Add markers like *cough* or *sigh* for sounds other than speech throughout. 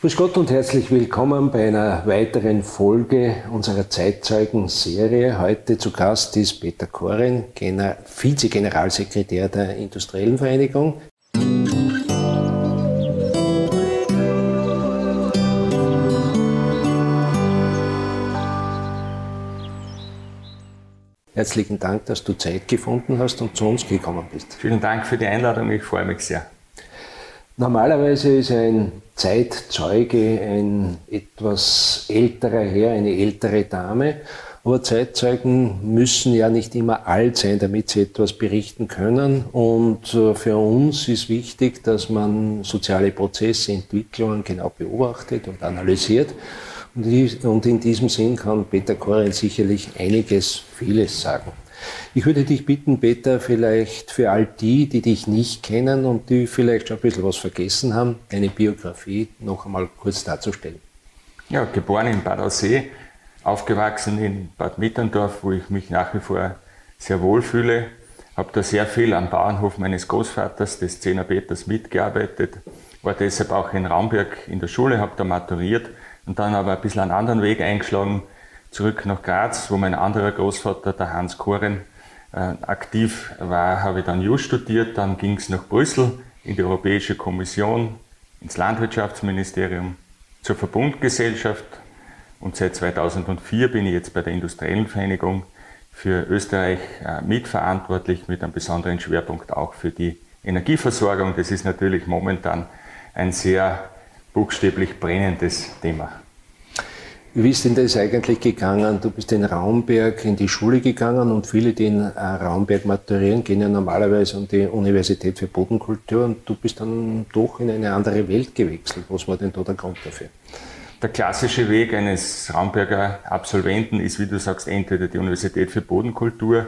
Grüß Gott und herzlich willkommen bei einer weiteren Folge unserer Zeitzeugen-Serie. Heute zu Gast ist Peter Koren, Vize-Generalsekretär der Industriellen Vereinigung. Herzlichen Dank, dass du Zeit gefunden hast und zu uns gekommen bist. Vielen Dank für die Einladung, ich freue mich sehr. Normalerweise ist ein Zeitzeuge ein etwas älterer Herr, eine ältere Dame. Aber Zeitzeugen müssen ja nicht immer alt sein, damit sie etwas berichten können. Und äh, für uns ist wichtig, dass man soziale Prozesse, Entwicklungen genau beobachtet und analysiert. Und in diesem Sinn kann Peter Koren sicherlich einiges, vieles sagen. Ich würde dich bitten, Peter, vielleicht für all die, die dich nicht kennen und die vielleicht schon ein bisschen was vergessen haben, deine Biografie noch einmal kurz darzustellen. Ja, geboren in Bad Aussee, aufgewachsen in Bad Mitterndorf, wo ich mich nach wie vor sehr wohl fühle. Habe da sehr viel am Bauernhof meines Großvaters, des Zehner Peters, mitgearbeitet. War deshalb auch in Raumberg in der Schule, habe da maturiert und dann aber ein bisschen einen anderen Weg eingeschlagen, zurück nach Graz, wo mein anderer Großvater, der Hans Koren, äh, aktiv war, habe ich dann Jus studiert. Dann ging es nach Brüssel in die Europäische Kommission, ins Landwirtschaftsministerium, zur Verbundgesellschaft und seit 2004 bin ich jetzt bei der Industriellen Vereinigung für Österreich äh, mitverantwortlich mit einem besonderen Schwerpunkt auch für die Energieversorgung. Das ist natürlich momentan ein sehr buchstäblich brennendes Thema. Wie ist denn das eigentlich gegangen? Du bist in Raumberg in die Schule gegangen und viele, die in äh, Raumberg maturieren, gehen ja normalerweise an die Universität für Bodenkultur und du bist dann doch in eine andere Welt gewechselt. Was war denn da der Grund dafür? Der klassische Weg eines Raumberger Absolventen ist, wie du sagst, entweder die Universität für Bodenkultur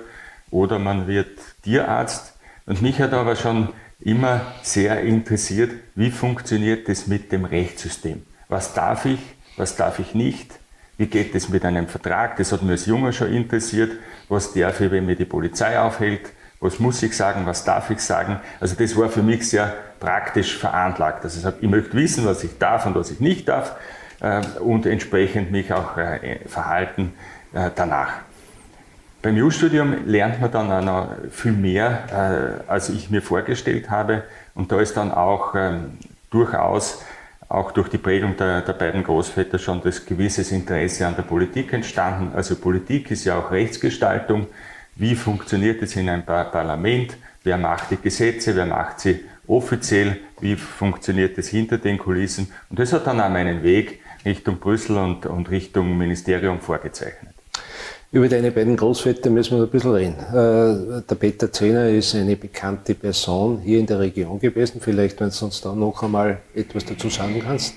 oder man wird Tierarzt. Und mich hat aber schon immer sehr interessiert, wie funktioniert das mit dem Rechtssystem? Was darf ich? Was darf ich nicht, wie geht es mit einem Vertrag, das hat mich als Junger schon interessiert, was darf ich, wenn mir die Polizei aufhält, was muss ich sagen, was darf ich sagen. Also das war für mich sehr praktisch veranlagt. Also ich, möchte wissen, was ich darf und was ich nicht darf äh, und entsprechend mich auch äh, verhalten äh, danach. Beim U-Studium lernt man dann auch noch viel mehr, als ich mir vorgestellt habe. Und da ist dann auch ähm, durchaus auch durch die Prägung der, der, beiden Großväter schon das gewisses Interesse an der Politik entstanden. Also Politik ist ja auch Rechtsgestaltung. Wie funktioniert es in einem Parlament? Wer macht die Gesetze? Wer macht sie offiziell? Wie funktioniert es hinter den Kulissen? Und das hat dann auch meinen Weg Richtung Brüssel und, und Richtung Ministerium vorgezeichnet. Über deine beiden Großväter müssen wir ein bisschen reden. Äh, der Peter Zehner ist eine bekannte Person hier in der Region gewesen. Vielleicht, wenn du uns da noch einmal etwas dazu sagen kannst.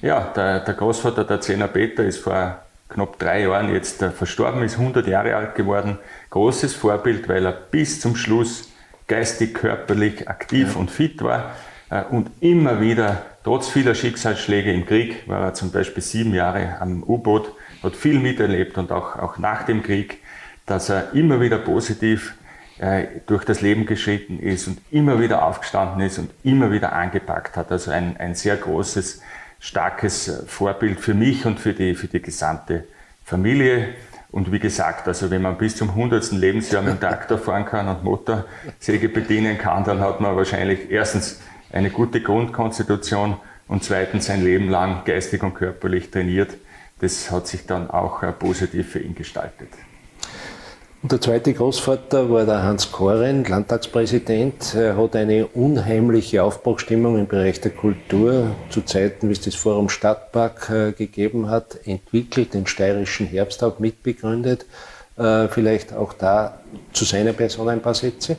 Ja, der, der Großvater der Zehner Peter ist vor knapp drei Jahren jetzt äh, verstorben, ist 100 Jahre alt geworden. Großes Vorbild, weil er bis zum Schluss geistig, körperlich aktiv ja. und fit war äh, und immer wieder, trotz vieler Schicksalsschläge im Krieg, war er zum Beispiel sieben Jahre am U-Boot, hat viel miterlebt und auch, auch nach dem Krieg, dass er immer wieder positiv äh, durch das Leben geschritten ist und immer wieder aufgestanden ist und immer wieder angepackt hat. Also ein, ein sehr großes, starkes Vorbild für mich und für die, für die gesamte Familie. Und wie gesagt, also wenn man bis zum 100. Lebensjahr mit dem Traktor fahren kann und Motorsäge bedienen kann, dann hat man wahrscheinlich erstens eine gute Grundkonstitution und zweitens sein Leben lang geistig und körperlich trainiert das hat sich dann auch äh, positiv für ihn gestaltet. Und der zweite Großvater war der Hans Koren, Landtagspräsident. Er hat eine unheimliche Aufbruchstimmung im Bereich der Kultur zu Zeiten, wie es das Forum Stadtpark äh, gegeben hat, entwickelt, den steirischen Herbsttag mitbegründet. Äh, vielleicht auch da zu seiner Person ein paar Sätze?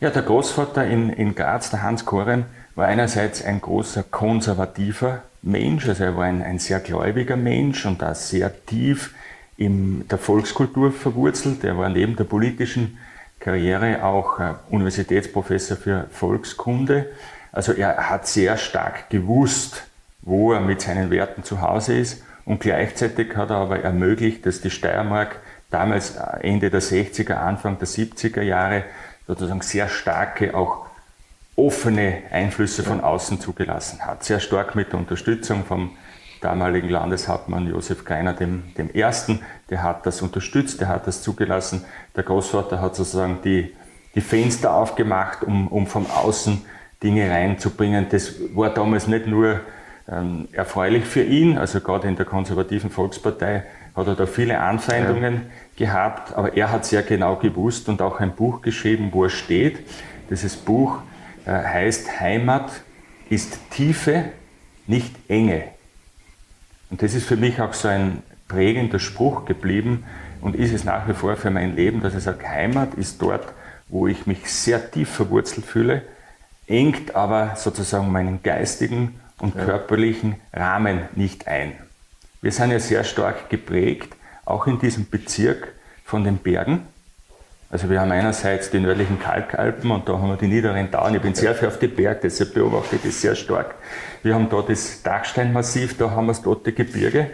Ja, der Großvater in, in Graz, der Hans Koren, war einerseits ein großer konservativer Mensch, also er war ein, ein sehr gläubiger Mensch und auch sehr tief in der Volkskultur verwurzelt. Er war neben der politischen Karriere auch äh, Universitätsprofessor für Volkskunde. Also er hat sehr stark gewusst, wo er mit seinen Werten zu Hause ist und gleichzeitig hat er aber ermöglicht, dass die Steiermark damals äh, Ende der 60er, Anfang der 70er Jahre sozusagen sehr starke auch offene Einflüsse von außen zugelassen hat. Sehr stark mit der Unterstützung vom damaligen Landeshauptmann Josef Greiner dem, dem Ersten. Der hat das unterstützt, der hat das zugelassen. Der Großvater hat sozusagen die, die Fenster aufgemacht, um, um von außen Dinge reinzubringen. Das war damals nicht nur ähm, erfreulich für ihn, also gerade in der konservativen Volkspartei hat er da viele Anfeindungen ja. gehabt, aber er hat sehr genau gewusst und auch ein Buch geschrieben, wo er steht. Dieses Buch heißt Heimat ist Tiefe, nicht Enge. Und das ist für mich auch so ein prägender Spruch geblieben und ist es nach wie vor für mein Leben, dass ich sage, Heimat ist dort, wo ich mich sehr tief verwurzelt fühle, engt aber sozusagen meinen geistigen und körperlichen Rahmen nicht ein. Wir sind ja sehr stark geprägt, auch in diesem Bezirk von den Bergen. Also wir haben einerseits die nördlichen Kalkalpen und da haben wir die niederen Dauern. Ich bin sehr viel auf die Berge, deshalb beobachte ich das sehr stark. Wir haben da das Dachsteinmassiv, da haben wir das Tote Gebirge.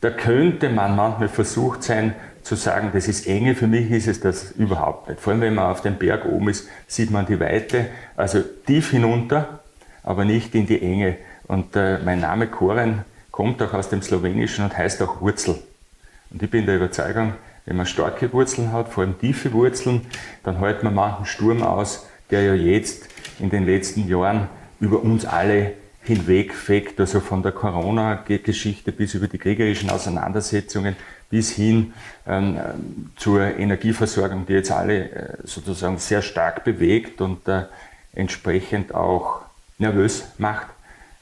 Da könnte man manchmal versucht sein zu sagen, das ist enge, für mich ist es das überhaupt nicht. Vor allem wenn man auf dem Berg oben ist, sieht man die Weite, also tief hinunter, aber nicht in die Enge. Und äh, mein Name Koren kommt auch aus dem Slowenischen und heißt auch Wurzel. Und ich bin der Überzeugung, wenn man starke Wurzeln hat, vor allem tiefe Wurzeln, dann hält man manchen Sturm aus, der ja jetzt in den letzten Jahren über uns alle hinwegfegt, also von der Corona-Geschichte bis über die kriegerischen Auseinandersetzungen bis hin ähm, zur Energieversorgung, die jetzt alle äh, sozusagen sehr stark bewegt und äh, entsprechend auch nervös macht.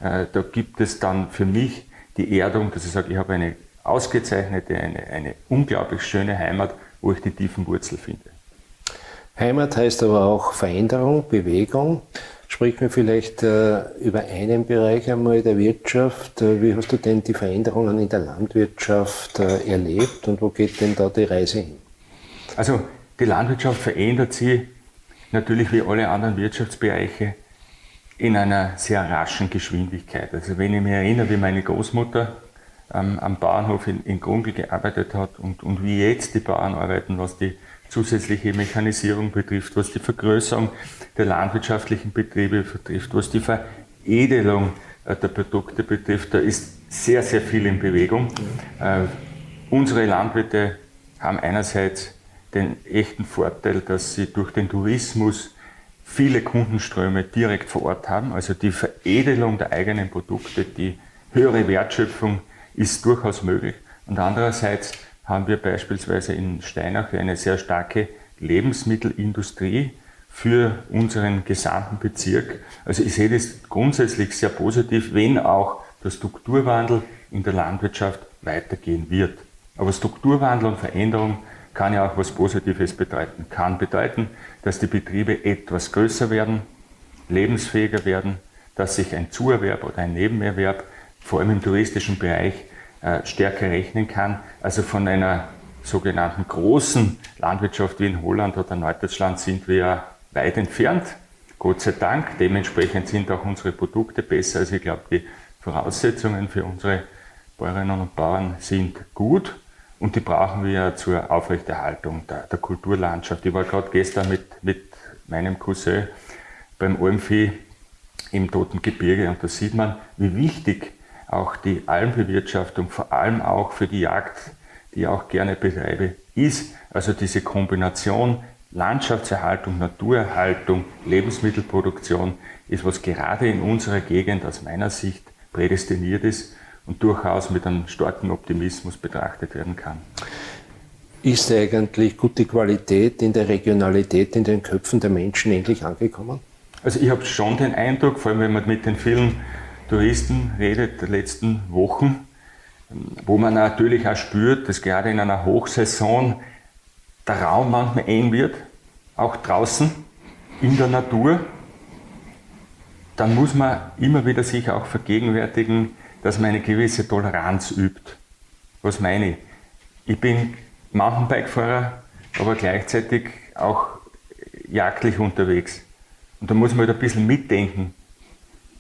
Äh, da gibt es dann für mich die Erdung, dass ich sage, ich habe eine ausgezeichnete, eine, eine unglaublich schöne Heimat, wo ich die tiefen Wurzeln finde. Heimat heißt aber auch Veränderung, Bewegung. Sprich mir vielleicht äh, über einen Bereich einmal der Wirtschaft. Äh, wie hast du denn die Veränderungen in der Landwirtschaft äh, erlebt und wo geht denn da die Reise hin? Also die Landwirtschaft verändert sich natürlich wie alle anderen Wirtschaftsbereiche in einer sehr raschen Geschwindigkeit. Also wenn ich mich erinnere, wie meine Großmutter ähm, am Bauernhof in, in Grungel gearbeitet hat und, und wie jetzt die Bauern arbeiten, was die zusätzliche Mechanisierung betrifft, was die Vergrößerung der landwirtschaftlichen Betriebe betrifft, was die Veredelung äh, der Produkte betrifft, da ist sehr, sehr viel in Bewegung. Äh, unsere Landwirte haben einerseits den echten Vorteil, dass sie durch den Tourismus viele Kundenströme direkt vor Ort haben, also die Veredelung der eigenen Produkte, die höhere Wertschöpfung ist durchaus möglich. Und andererseits haben wir beispielsweise in Steinach eine sehr starke Lebensmittelindustrie für unseren gesamten Bezirk. Also ich sehe das grundsätzlich sehr positiv, wenn auch der Strukturwandel in der Landwirtschaft weitergehen wird. Aber Strukturwandel und Veränderung kann ja auch was Positives bedeuten. Kann bedeuten, dass die Betriebe etwas größer werden, lebensfähiger werden, dass sich ein Zuerwerb oder ein Nebenerwerb vor allem im touristischen Bereich äh, stärker rechnen kann. Also von einer sogenannten großen Landwirtschaft wie in Holland oder Norddeutschland sind wir ja weit entfernt. Gott sei Dank. Dementsprechend sind auch unsere Produkte besser. Also ich glaube, die Voraussetzungen für unsere Bäuerinnen und Bauern sind gut und die brauchen wir ja zur Aufrechterhaltung der, der Kulturlandschaft. Ich war gerade gestern mit, mit meinem Cousin beim Almvieh im Toten Gebirge und da sieht man, wie wichtig auch die Almbewirtschaftung, vor allem auch für die Jagd, die ich auch gerne betreibe, ist. Also diese Kombination Landschaftserhaltung, Naturerhaltung, Lebensmittelproduktion ist, was gerade in unserer Gegend aus meiner Sicht prädestiniert ist und durchaus mit einem starken Optimismus betrachtet werden kann. Ist eigentlich gute Qualität in der Regionalität in den Köpfen der Menschen endlich angekommen? Also ich habe schon den Eindruck, vor allem wenn man mit den vielen Touristen redet der letzten Wochen, wo man natürlich auch spürt, dass gerade in einer Hochsaison der Raum manchmal eng wird, auch draußen in der Natur, dann muss man immer wieder sich auch vergegenwärtigen, dass man eine gewisse Toleranz übt. Was meine ich? Ich bin Mountainbike-Fahrer, aber gleichzeitig auch jagdlich unterwegs. Und da muss man halt ein bisschen mitdenken,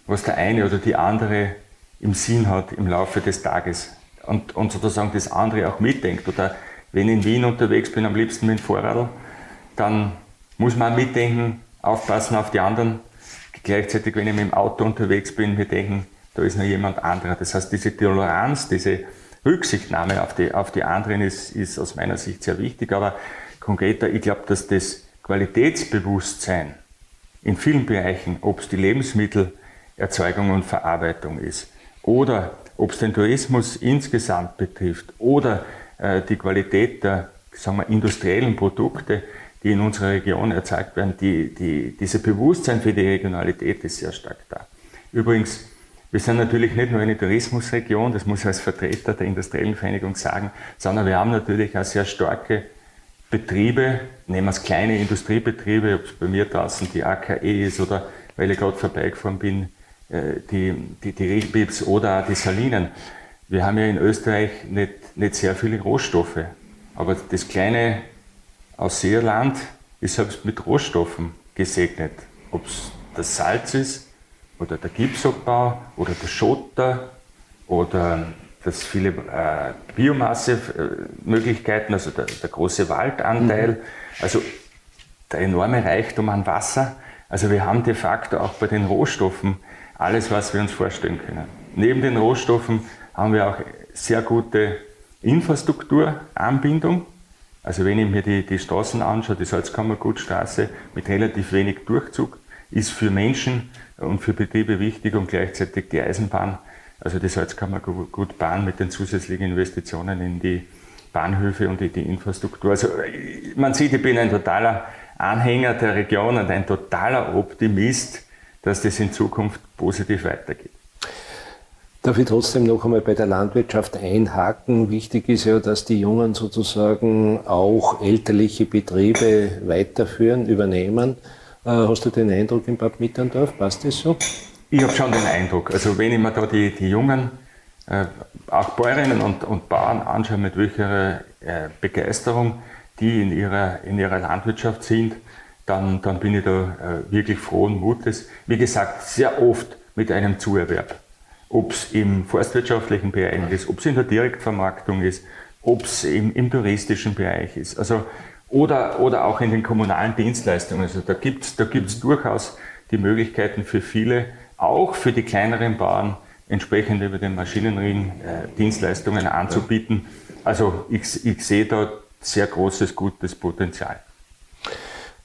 was der eine oder die andere im Sinn hat im Laufe des Tages. Und, und sozusagen das andere auch mitdenkt. Oder wenn ich in Wien unterwegs bin, am liebsten mit dem Vorrad, dann muss man mitdenken, aufpassen auf die anderen, Gleichzeitig, wenn ich mit dem Auto unterwegs bin, wir denken, da ist noch jemand anderer. Das heißt, diese Toleranz, diese Rücksichtnahme auf die, auf die anderen ist, ist aus meiner Sicht sehr wichtig. Aber konkreter, ich glaube, dass das Qualitätsbewusstsein in vielen Bereichen, ob es die Lebensmittelerzeugung und Verarbeitung ist oder ob es den Tourismus insgesamt betrifft oder äh, die Qualität der sagen wir, industriellen Produkte, die in unserer Region erzeugt werden, die, die, diese Bewusstsein für die Regionalität ist sehr stark da. Übrigens, wir sind natürlich nicht nur eine Tourismusregion, das muss ich als Vertreter der industriellen Vereinigung sagen, sondern wir haben natürlich auch sehr starke Betriebe, nehmen wir es kleine Industriebetriebe, ob es bei mir draußen die AKE ist oder, weil ich gerade vorbeigefahren bin, die, die, die Rilbibs oder auch die Salinen. Wir haben ja in Österreich nicht, nicht sehr viele Rohstoffe, aber das kleine Ausseerland ist selbst mit Rohstoffen gesegnet. Ob es das Salz ist oder der Gipsabbau oder der Schotter oder das viele äh, Biomassemöglichkeiten, also der, der, große Waldanteil, mhm. also der enorme Reichtum an Wasser. Also wir haben de facto auch bei den Rohstoffen alles, was wir uns vorstellen können. Neben den Rohstoffen haben wir auch sehr gute Infrastrukturanbindung. Also wenn ich mir die, die Straßen anschaue, die Salzkammergutstraße mit relativ wenig Durchzug, ist für Menschen und für Betriebe wichtig und gleichzeitig die Eisenbahn, also die Salzkammergutbahn mit den zusätzlichen Investitionen in die Bahnhöfe und in die Infrastruktur. Also man sieht, ich bin ein totaler Anhänger der Region und ein totaler Optimist, dass das in Zukunft positiv weitergeht. Darf ich trotzdem noch einmal bei der Landwirtschaft einhaken? Wichtig ist ja, dass die Jungen sozusagen auch elterliche Betriebe weiterführen, übernehmen. Äh, hast du den Eindruck in Bad Mitterndorf? Passt das so? Ich habe schon den Eindruck. Also wenn ich mir da die, die Jungen, äh, auch Bäuerinnen und, und Bauern anschaue, mit welcher äh, Begeisterung die in ihrer, in ihrer Landwirtschaft sind, dann, dann bin ich da äh, wirklich frohen Mutes. Wie gesagt, sehr oft mit einem Zuerwerb ob es im forstwirtschaftlichen Bereich ist, ob es in der Direktvermarktung ist, ob es im, im, touristischen Bereich ist. Also, oder, oder auch in den kommunalen Dienstleistungen. Also da gibt es da gibt's durchaus die Möglichkeiten für viele, auch für die kleineren Bauern, entsprechend über den Maschinenring äh, Dienstleistungen anzubieten. Also ich, ich sehe da sehr großes, gutes Potenzial.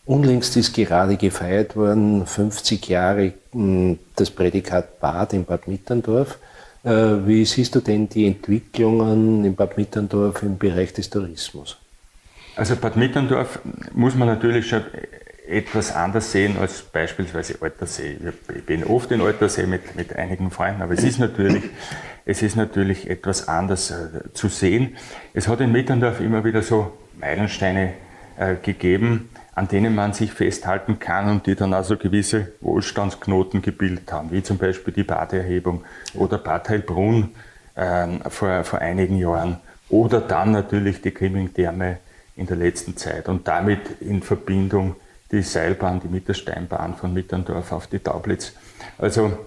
Unlängst ist gerade gefeiert worden, 50 Jahre hm, das Prädikat Bad in Bad Mitterndorf. Äh, wie siehst du denn die Entwicklungen in Bad Mitterndorf im Bereich des Tourismus? Also Bad Mitterndorf muss man natürlich schon etwas anders sehen als beispielsweise Altersee. Ich bin oft in Altersee mit, mit einigen Freunden, aber es ist natürlich, es ist natürlich etwas anders äh, zu sehen. Es hat in Mitterndorf immer wieder so Meilensteine äh, gegeben, an denen man sich festhalten kann und die dann also gewisse Wohlstandsknoten gebildet haben, wie zum Beispiel die Badeerhebung oder Bad Heilbrunn ähm, vor, vor einigen Jahren oder dann natürlich die Grimming-Therme in der letzten Zeit und damit in Verbindung die Seilbahn, die Mittersteinbahn von Mitterndorf auf die Taublitz. Also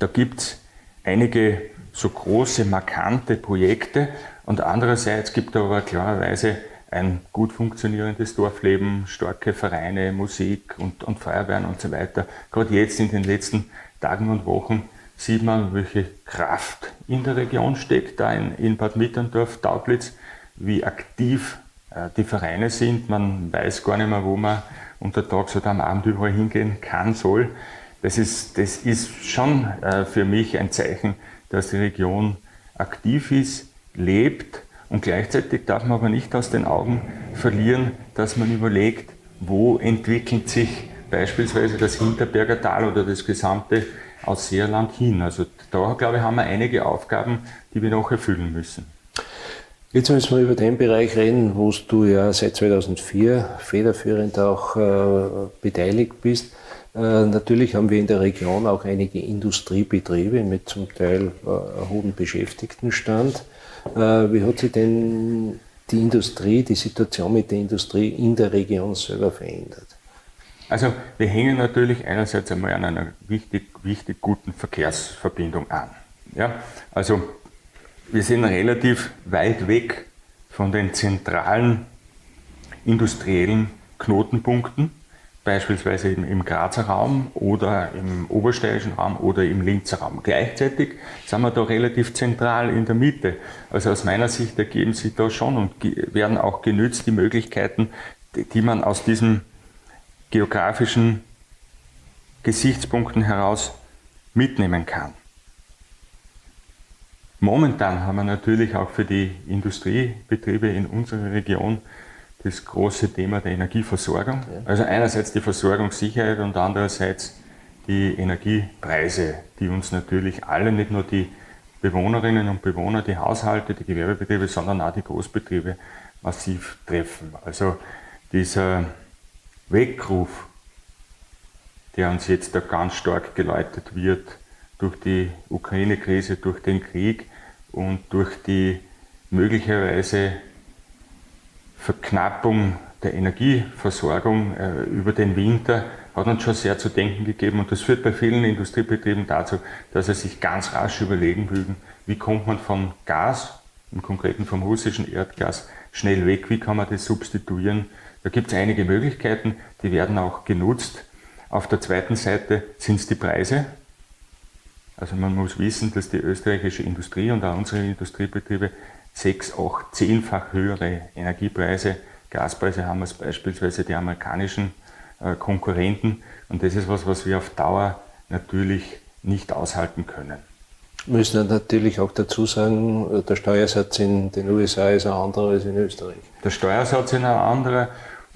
da gibt es einige so große, markante Projekte und andererseits gibt es aber klarerweise ein gut funktionierendes Dorfleben, starke Vereine, Musik und, und Feuerwehren und so weiter. Gerade jetzt in den letzten Tagen und Wochen sieht man, welche Kraft in der Region steckt, da in, in Bad Mitterndorf, Taublitz, wie aktiv äh, die Vereine sind. Man weiß gar nicht mehr, wo man untertags oder am Abend überall hingehen kann, soll. Das ist, das ist schon äh, für mich ein Zeichen, dass die Region aktiv ist, lebt und gleichzeitig darf man aber nicht aus den Augen verlieren, dass man überlegt, wo entwickelt sich beispielsweise das Hinterberger Tal oder das gesamte Ausseerland hin. Also da, glaube ich, haben wir einige Aufgaben, die wir noch erfüllen müssen. Jetzt müssen wir über den Bereich reden, wo du ja seit 2004 federführend auch äh, beteiligt bist. Äh, natürlich haben wir in der Region auch einige Industriebetriebe mit zum Teil äh, hohen Beschäftigtenstand. Äh, wie hat sich denn die Industrie, die Situation mit der Industrie in der Region selber verändert? Also wir hängen natürlich einerseits einmal an einer wichtig, wichtig guten Verkehrsverbindung an. Ja? Also wir sind relativ weit weg von den zentralen industriellen Knotenpunkten, beispielsweise im, im Grazer Raum oder im Obersteirischen Raum oder im Linzer Raum. Gleichzeitig sind wir da relativ zentral in der Mitte. Also aus meiner Sicht ergeben sich da schon und werden auch genützt die Möglichkeiten, die, die man aus diesen geografischen Gesichtspunkten heraus mitnehmen kann. Momentan haben wir natürlich auch für die Industriebetriebe in unserer Region das große Thema der Energieversorgung. Also einerseits die Versorgungssicherheit und andererseits die Energiepreise, die uns natürlich alle, nicht nur die Bewohnerinnen und Bewohner, die Haushalte, die Gewerbebetriebe, sondern auch die Großbetriebe massiv treffen. Also dieser Weckruf, der uns jetzt da ganz stark geläutet wird durch die Ukraine-Krise, durch den Krieg und durch die möglicherweise Verknappung der Energieversorgung äh, über den Winter hat uns schon sehr zu denken gegeben und das führt bei vielen Industriebetrieben dazu, dass sie sich ganz rasch überlegen würden, wie kommt man von Gas, im Konkreten vom russischen Erdgas, schnell weg, wie kann man das substituieren. Da gibt es einige Möglichkeiten, die werden auch genutzt. Auf der zweiten Seite sind es die Preise. Also man muss wissen, dass die österreichische Industrie und auch unsere Industriebetriebe sechs, acht, zehnfach höhere Energiepreise, Gaspreise haben als beispielsweise die amerikanischen äh, Konkurrenten. Und das ist was, was wir auf Dauer natürlich nicht aushalten können. Wir müssen natürlich auch dazu sagen, der Steuersatz in den USA ist ein anderer als in Österreich. Der Steuersatz ist ein anderer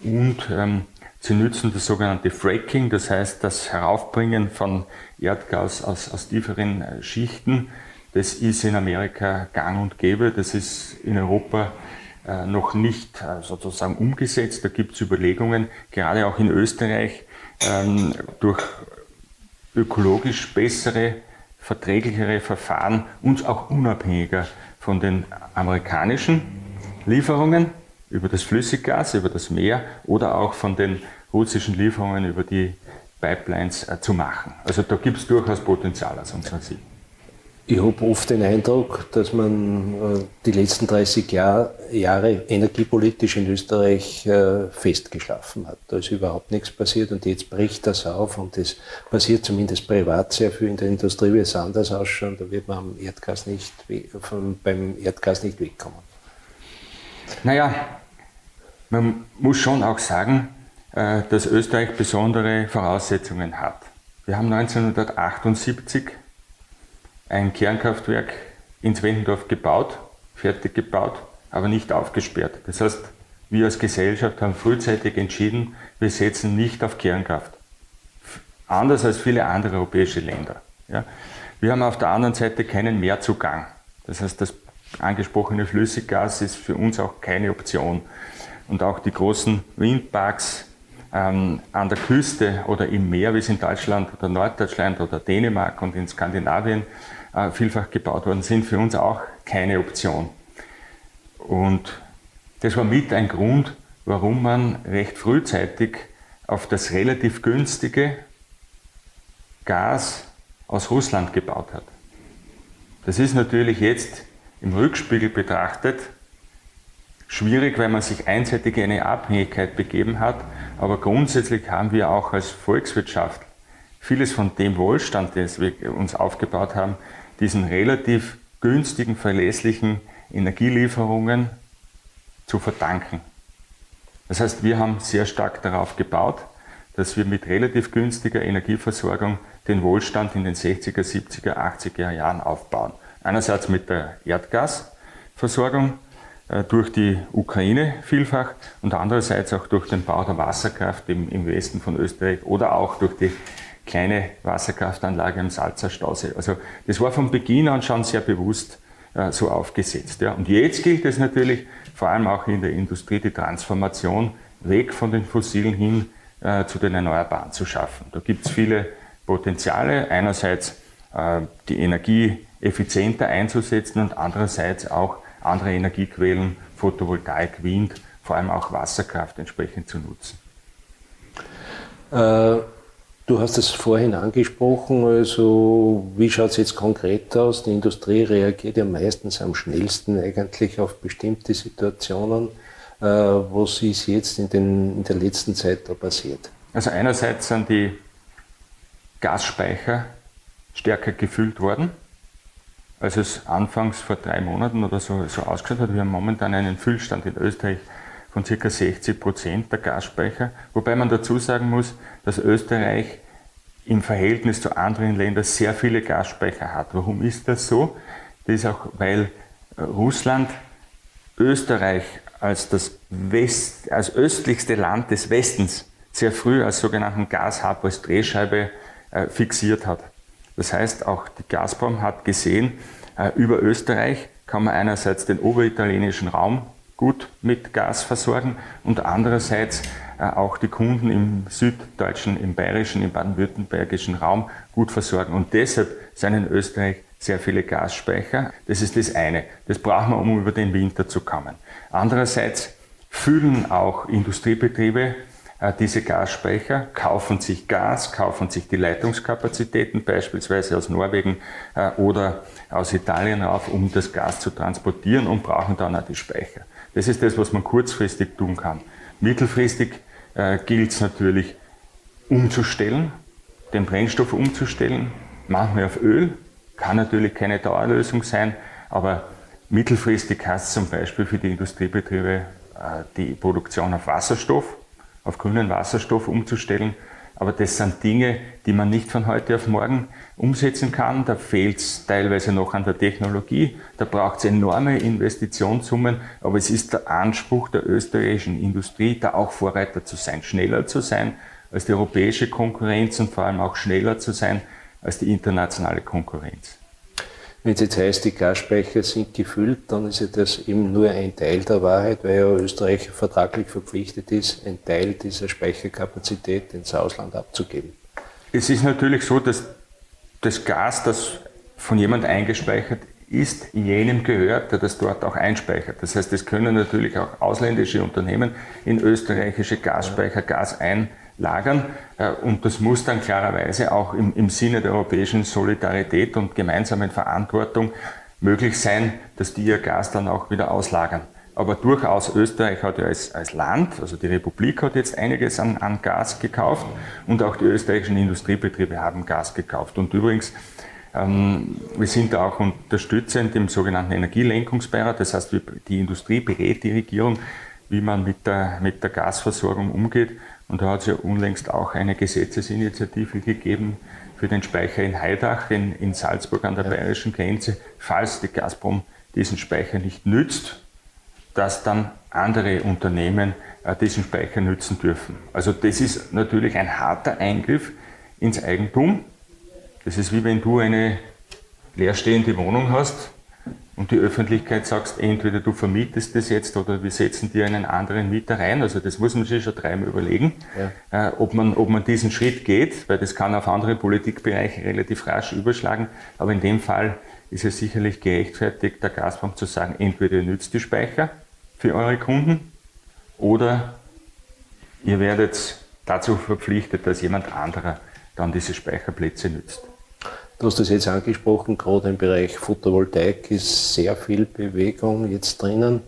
und ähm, sie nützen das sogenannte Fracking, das heißt das Heraufbringen von Erdgas aus, aus tieferen äh, Schichten das ist in Amerika gang und gäbe, das ist in Europa äh, noch nicht äh, sozusagen umgesetzt. Da gibt es Überlegungen, gerade auch in Österreich, ähm, durch ökologisch bessere, verträglichere Verfahren uns auch unabhängiger von den amerikanischen Lieferungen über das Flüssiggas, über das Meer oder auch von den russischen Lieferungen über die Pipelines äh, zu machen. Also da gibt es durchaus Potenzial aus unserer Sicht. Ich habe oft den Eindruck, dass man äh, die letzten 30 Jahr, Jahre energiepolitisch in Österreich äh, festgeschlafen hat. Da ist überhaupt nichts passiert und jetzt bricht das auf und es passiert zumindest privat sehr viel. In der Industrie wird es anders ausschauen. Da wird man am Erdgas nicht, beim Erdgas nicht wegkommen. Naja, man muss schon auch sagen, äh, dass Österreich besondere Voraussetzungen hat. Wir haben 1978 ein Kernkraftwerk ins Wendendorf gebaut, fertig gebaut, aber nicht aufgesperrt. Das heißt, wir als Gesellschaft haben frühzeitig entschieden, wir setzen nicht auf Kernkraft. Anders als viele andere europäische Länder. Ja. Wir haben auf der anderen Seite keinen Mehrzugang. Das heißt, das angesprochene Flüssiggas ist für uns auch keine Option. Und auch die großen Windparks ähm, an der Küste oder im Meer, wie es in Deutschland oder Norddeutschland oder Dänemark und in Skandinavien äh, vielfach gebaut worden sind, für uns auch keine Option. Und das war mit ein Grund, warum man recht frühzeitig auf das relativ günstige Gas aus Russland gebaut hat. Das ist natürlich jetzt im Rückspiegel betrachtet schwierig, weil man sich einseitig in eine Abhängigkeit begeben hat, aber grundsätzlich haben wir auch als Volkswirtschaft vieles von dem Wohlstand, den wir uns aufgebaut haben, diesen relativ günstigen, verlässlichen Energielieferungen zu verdanken. Das heißt, wir haben sehr stark darauf gebaut, dass wir mit relativ günstiger Energieversorgung den Wohlstand in den 60er, 70er, 80er Jahren aufbauen. Einerseits mit der Erdgasversorgung äh, durch die Ukraine vielfach und andererseits auch durch den Bau der Wasserkraft im, im Westen von Österreich oder auch durch die kleine Wasserkraftanlage am Salzer Stausee. Also das war von Beginn an schon sehr bewusst äh, so aufgesetzt. Ja. Und jetzt gilt es natürlich, vor allem auch in der Industrie, die Transformation weg von den fossilen hin äh, zu den Erneuerbaren zu schaffen. Da gibt es viele Potenziale. Einerseits äh, die Energie effizienter einzusetzen und andererseits auch andere Energiequellen, Photovoltaik, Wind, vor allem auch Wasserkraft entsprechend zu nutzen. Äh Du hast es vorhin angesprochen, also wie schaut es jetzt konkret aus? Die Industrie reagiert ja meistens am schnellsten eigentlich auf bestimmte Situationen. Äh, was ist jetzt in, den, in der letzten Zeit da passiert? Also einerseits sind die Gasspeicher stärker gefüllt worden, als es anfangs vor drei Monaten oder so, so ausgeschaut hat. Wir haben momentan einen Füllstand in Österreich von ca. 60 Prozent der Gasspeicher, wobei man dazu sagen muss, dass Österreich im Verhältnis zu anderen Ländern sehr viele Gasspeicher hat. Warum ist das so? Das ist auch, weil äh, Russland Österreich als das West, als östlichste Land des Westens sehr früh als sogenannten Gashub, als Drehscheibe äh, fixiert hat. Das heißt, auch die Gazprom hat gesehen, äh, über Österreich kann man einerseits den oberitalienischen Raum gut mit Gas versorgen und andererseits auch die Kunden im süddeutschen, im bayerischen, im baden-württembergischen Raum gut versorgen. Und deshalb sind in Österreich sehr viele Gasspeicher. Das ist das eine. Das brauchen wir, um über den Winter zu kommen. Andererseits füllen auch Industriebetriebe äh, diese Gasspeicher, kaufen sich Gas, kaufen sich die Leitungskapazitäten beispielsweise aus Norwegen äh, oder aus Italien auf, um das Gas zu transportieren und brauchen dann auch die Speicher. Das ist das, was man kurzfristig tun kann. Mittelfristig äh, gilt es natürlich umzustellen, den Brennstoff umzustellen, manchmal auf Öl, kann natürlich keine Dauerlösung sein, aber mittelfristig heißt es zum Beispiel für die Industriebetriebe, äh, die Produktion auf Wasserstoff, auf grünen Wasserstoff umzustellen. Aber das sind Dinge, die man nicht von heute auf morgen umsetzen kann. Da fehlt es teilweise noch an der Technologie. Da braucht es enorme Investitionssummen. Aber es ist der Anspruch der österreichischen Industrie, da auch Vorreiter zu sein, schneller zu sein als die europäische Konkurrenz und vor allem auch schneller zu sein als die internationale Konkurrenz. Wenn es jetzt heißt, die Gasspeicher sind gefüllt, dann ist ja das eben nur ein Teil der Wahrheit, weil ja Österreich vertraglich verpflichtet ist, einen Teil dieser Speicherkapazität ins Ausland abzugeben. Es ist natürlich so, dass das Gas, das von jemand eingespeichert ist, jenem gehört, der das dort auch einspeichert. Das heißt, es können natürlich auch ausländische Unternehmen in österreichische Gasspeicher Gas einlagern. Äh, und das muss dann klarerweise auch im, im Sinne der europäischen Solidarität und gemeinsamen Verantwortung möglich sein, dass die ihr Gas dann auch wieder auslagern. Aber durchaus Österreich hat ja als, als Land, also die Republik hat jetzt einiges an, an Gas gekauft und auch die österreichischen Industriebetriebe haben Gas gekauft. Und übrigens, ähm, wir sind auch unterstützend im sogenannten Energielenkungsbeirat. Das heißt, die Industrie berät die Regierung, wie man mit der, mit der Gasversorgung umgeht. Und da hat es ja unlängst auch eine Gesetzesinitiative gegeben für den Speicher in Heidach in, in Salzburg an der ja. bayerischen Grenze, falls die Gazprom diesen Speicher nicht nützt dass dann andere Unternehmen äh, diesen Speicher nützen dürfen. Also das ist natürlich ein harter Eingriff ins Eigentum. Das ist wie wenn du eine leerstehende Wohnung hast und die Öffentlichkeit sagst, entweder du vermietest das jetzt oder wir setzen dir einen anderen Mieter rein. Also das muss man sich schon dreimal überlegen, ja. äh, ob, man, ob man diesen Schritt geht, weil das kann auf andere Politikbereiche relativ rasch überschlagen. Aber in dem Fall ist es sicherlich gerechtfertigt, der Gazprom zu sagen, entweder ihr nützt die Speicher für eure Kunden oder ihr werdet dazu verpflichtet, dass jemand anderer dann diese Speicherplätze nützt. Du hast das jetzt angesprochen, gerade im Bereich Photovoltaik ist sehr viel Bewegung jetzt drinnen.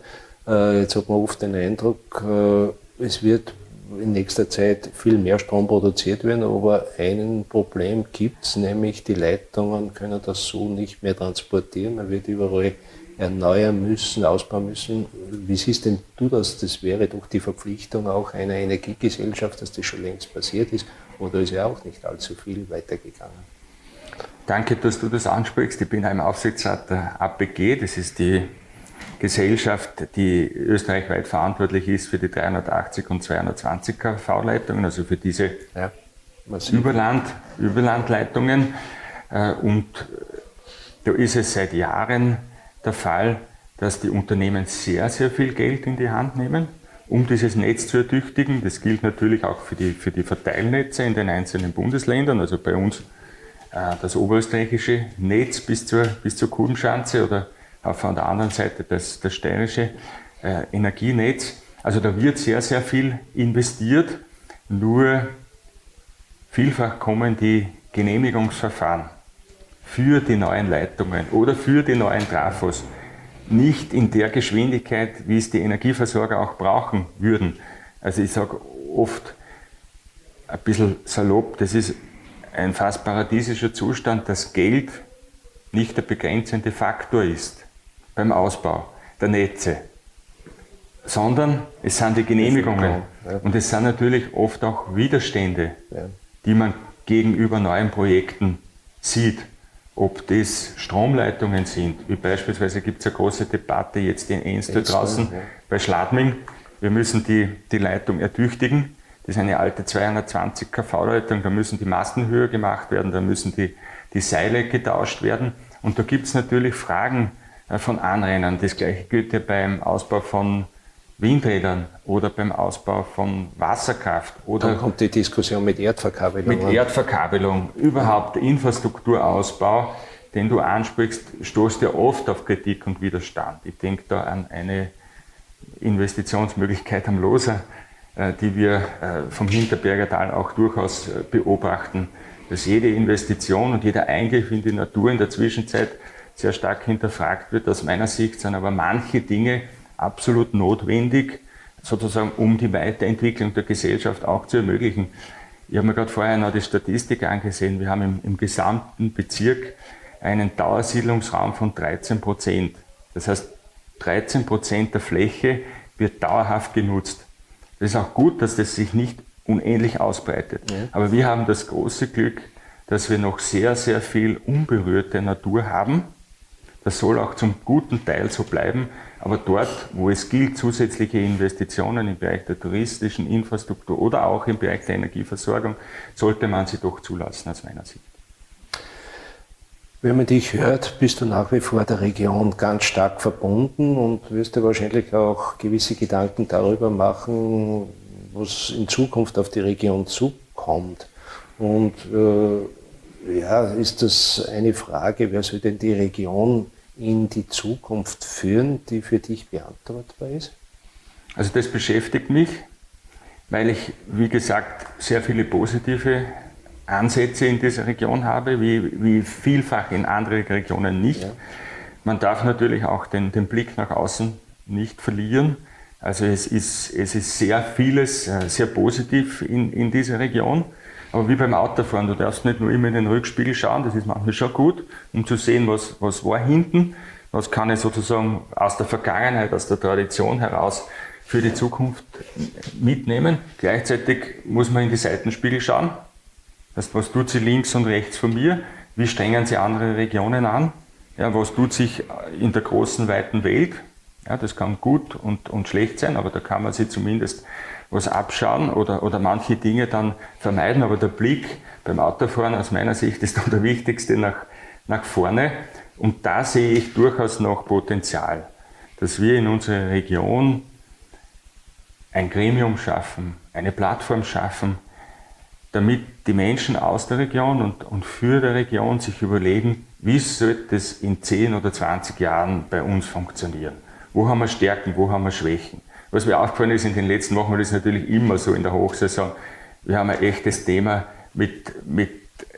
Äh, jetzt hat man oft den Eindruck, äh, es wird in nächster Zeit viel mehr Strom produziert werden, aber ein Problem gibt es, nämlich die Leitungen können das so nicht mehr transportieren. Man wird überall erneuern müssen, ausbauen müssen. Wie siehst denn du das? Das wäre doch die Verpflichtung auch einer Energiegesellschaft, dass das schon längst passiert ist, oder ist ja auch nicht allzu viel weitergegangen? Danke, dass du das ansprichst. Ich bin im Aufsichtsrat der APG. Das ist die Gesellschaft, die österreichweit verantwortlich ist für die 380 und 220 kV-Leitungen, also für diese ja, Überland, Überlandleitungen. Äh, und da ist es seit Jahren der Fall, dass die Unternehmen sehr, sehr viel Geld in die Hand nehmen, um dieses Netz zu ertüchtigen. Das gilt natürlich auch für die, für die Verteilnetze in den einzelnen Bundesländern, also bei uns das oberösterreichische Netz bis zur, bis zur Kurvenschanze oder auf der anderen Seite das, das steirische äh, Energienetz. Also da wird sehr, sehr viel investiert, nur vielfach kommen die Genehmigungsverfahren für die neuen Leitungen oder für die neuen Trafos nicht in der Geschwindigkeit, wie es die Energieversorger auch brauchen würden. Also ich sage oft, ein bisschen salopp, das ist ein fast paradiesischer Zustand, dass Geld nicht der begrenzende Faktor ist beim Ausbau der Netze, sondern es sind die Genehmigungen. Und es sind natürlich oft auch Widerstände, die man gegenüber neuen Projekten sieht. Ob das Stromleitungen sind, wie beispielsweise gibt es eine große Debatte jetzt in Enstal draußen ja. bei Schladming. Wir müssen die, die Leitung ertüchtigen. Das ist eine alte 220 kV-Leitung, da müssen die Masten höher gemacht werden, da müssen die, die Seile getauscht werden. Und da gibt es natürlich Fragen äh, von Anrainern. Das gleiche gilt ja beim Ausbau von Windrädern oder beim Ausbau von Wasserkraft. Oder Dann kommt die Diskussion mit Erdverkabelung. Mit Erdverkabelung, überhaupt Infrastrukturausbau, den du ansprichst, stoßt ja oft auf Kritik und Widerstand. Ich denke da an eine Investitionsmöglichkeit am Loser, die wir äh, vom Hinterberger Tal auch durchaus beobachten, dass jede Investition und jeder Eingriff in die Natur in der Zwischenzeit sehr stark hinterfragt wird. Aus meiner Sicht sind aber manche Dinge absolut notwendig, sozusagen um die Weiterentwicklung der Gesellschaft auch zu ermöglichen. Ich habe mir gerade vorher noch die Statistik angesehen. Wir haben im, im gesamten Bezirk einen Dauersiedlungsraum von 13 Prozent. Das heißt, 13 Prozent der Fläche wird dauerhaft genutzt. Das ist auch gut, dass das sich nicht unähnlich ausbreitet. Ja. Aber wir haben das große Glück, dass wir noch sehr, sehr viel unberührte Natur haben das soll auch zum guten Teil so bleiben. Aber dort, wo es gilt, zusätzliche Investitionen im Bereich der touristischen Infrastruktur oder auch im Bereich der Energieversorgung, sollte man sie doch zulassen, aus meiner Sicht. Wenn man dich hört, bist du nach wie vor der Region ganz stark verbunden und wirst dir wahrscheinlich auch gewisse Gedanken darüber machen, was in Zukunft auf die Region zukommt. Und äh, ja, ist das eine Frage, wer soll denn die Region in die Zukunft führen, die für dich beantwortbar ist? Also das beschäftigt mich, weil ich, wie gesagt, sehr viele positive Ansätze in dieser Region habe, wie, wie vielfach in anderen Regionen nicht. Ja. Man darf natürlich auch den, den Blick nach außen nicht verlieren. Also es ist, es ist sehr vieles äh, sehr positiv in, in dieser Region. Aber wie beim Autofahren, du darfst nicht nur immer in den Rückspiegel schauen, das ist manchmal schon gut, um zu sehen, was, was war hinten, was kann ich sozusagen aus der Vergangenheit, aus der Tradition heraus für die Zukunft mitnehmen. Gleichzeitig muss man in die Seitenspiegel schauen. Das was tut sie links und rechts von mir? Wie strengen sie andere Regionen an? Ja, was tut sich in der großen, weiten Welt? Ja, das kann gut und, und schlecht sein, aber da kann man sich zumindest was abschauen oder, oder manche Dinge dann vermeiden. Aber der Blick beim Autofahren aus meiner Sicht ist *laughs* dann der wichtigste nach, nach vorne. Und da sehe ich durchaus noch Potenzial, dass wir in unserer Region ein Gremium schaffen, eine Plattform schaffen, damit die Menschen aus der Region und, und für die Region sich überlegen, wie sollte es in 10 oder 20 Jahren bei uns funktionieren? Wo haben wir Stärken, wo haben wir Schwächen? Was mir aufgefallen ist in den letzten Wochen, weil das ist natürlich immer so in der Hochsaison, wir haben ein echtes Thema mit, mit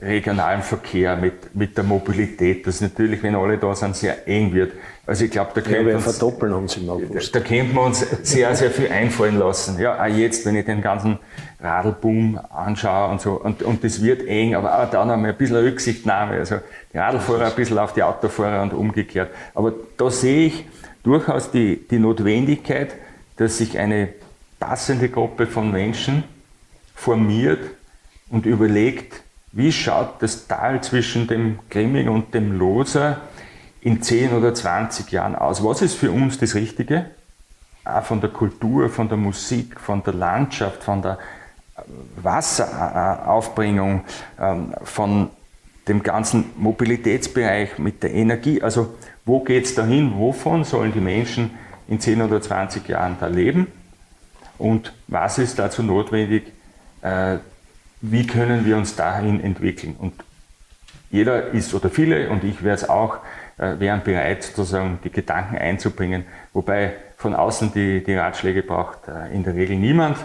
regionalem Verkehr, mit, mit der Mobilität, das natürlich, wenn alle da sind, sehr eng wird. Also ich glaube, da können ja, wir verdoppeln uns im August. Da könnten wir uns sehr, sehr viel einfallen lassen. Ja, auch jetzt, wenn ich den ganzen Radlboom anschaue und so, und, und das wird eng, aber auch dann haben wir ein bisschen Rücksichtnahme, also die Radlfahrer ein bisschen auf die Autofahrer und umgekehrt. Aber da sehe ich durchaus die, die Notwendigkeit, dass sich eine passende Gruppe von Menschen formiert und überlegt, wie schaut das Tal zwischen dem Grimming und dem Loser in 10 oder 20 Jahren aus? Was ist für uns das Richtige? Auch von der Kultur, von der Musik, von der Landschaft, von der Wasseraufbringung, ähm, von dem ganzen Mobilitätsbereich mit der Energie. Also wo geht es dahin? Wovon sollen die Menschen in 10 oder 20 Jahren da leben und was ist dazu notwendig, äh, wie können wir uns dahin entwickeln. Und jeder ist oder viele und ich wäre es auch, äh, wären bereit sozusagen die Gedanken einzubringen, wobei von außen die, die Ratschläge braucht äh, in der Regel niemand.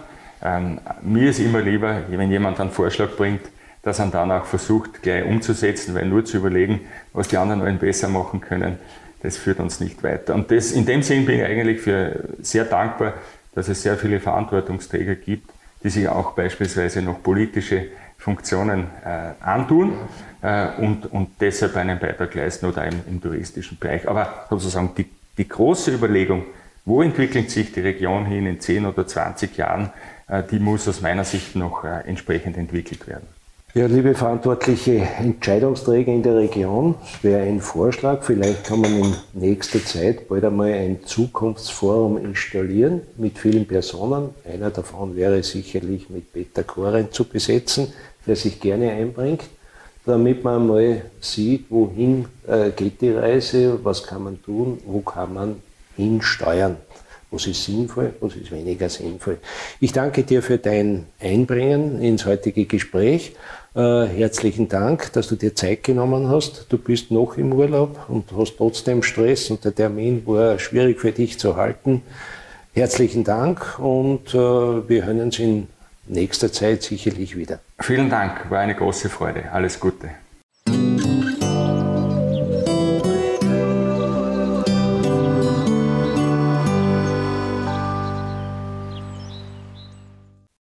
Ähm, mir ist immer lieber, wenn jemand einen Vorschlag bringt, dass man dann auch versucht, gleich umzusetzen, weil nur zu überlegen, was die anderen wollen besser machen können, das führt uns nicht weiter. Und das, in dem Sinn bin ich eigentlich für sehr dankbar, dass es sehr viele Verantwortungsträger gibt, die sich auch beispielsweise noch politische Funktionen äh, antun äh, und, und deshalb einen Beitrag leisten oder im, im touristischen Bereich. Aber sozusagen die, die große Überlegung, wo entwickelt sich die Region hin in 10 oder 20 Jahren, äh, die muss aus meiner Sicht noch äh, entsprechend entwickelt werden. Ja, liebe verantwortliche Entscheidungsträger in der Region, es wäre ein Vorschlag, vielleicht kann man in nächster Zeit bald einmal ein Zukunftsforum installieren mit vielen Personen. Einer davon wäre sicherlich mit Peter Koren zu besetzen, der sich gerne einbringt, damit man mal sieht, wohin äh, geht die Reise, was kann man tun, wo kann man hinsteuern. Was ist sinnvoll, was ist weniger sinnvoll. Ich danke dir für dein Einbringen ins heutige Gespräch. Äh, herzlichen Dank, dass du dir Zeit genommen hast. Du bist noch im Urlaub und hast trotzdem Stress und der Termin war schwierig für dich zu halten. Herzlichen Dank und äh, wir hören uns in nächster Zeit sicherlich wieder. Vielen Dank, war eine große Freude. Alles Gute.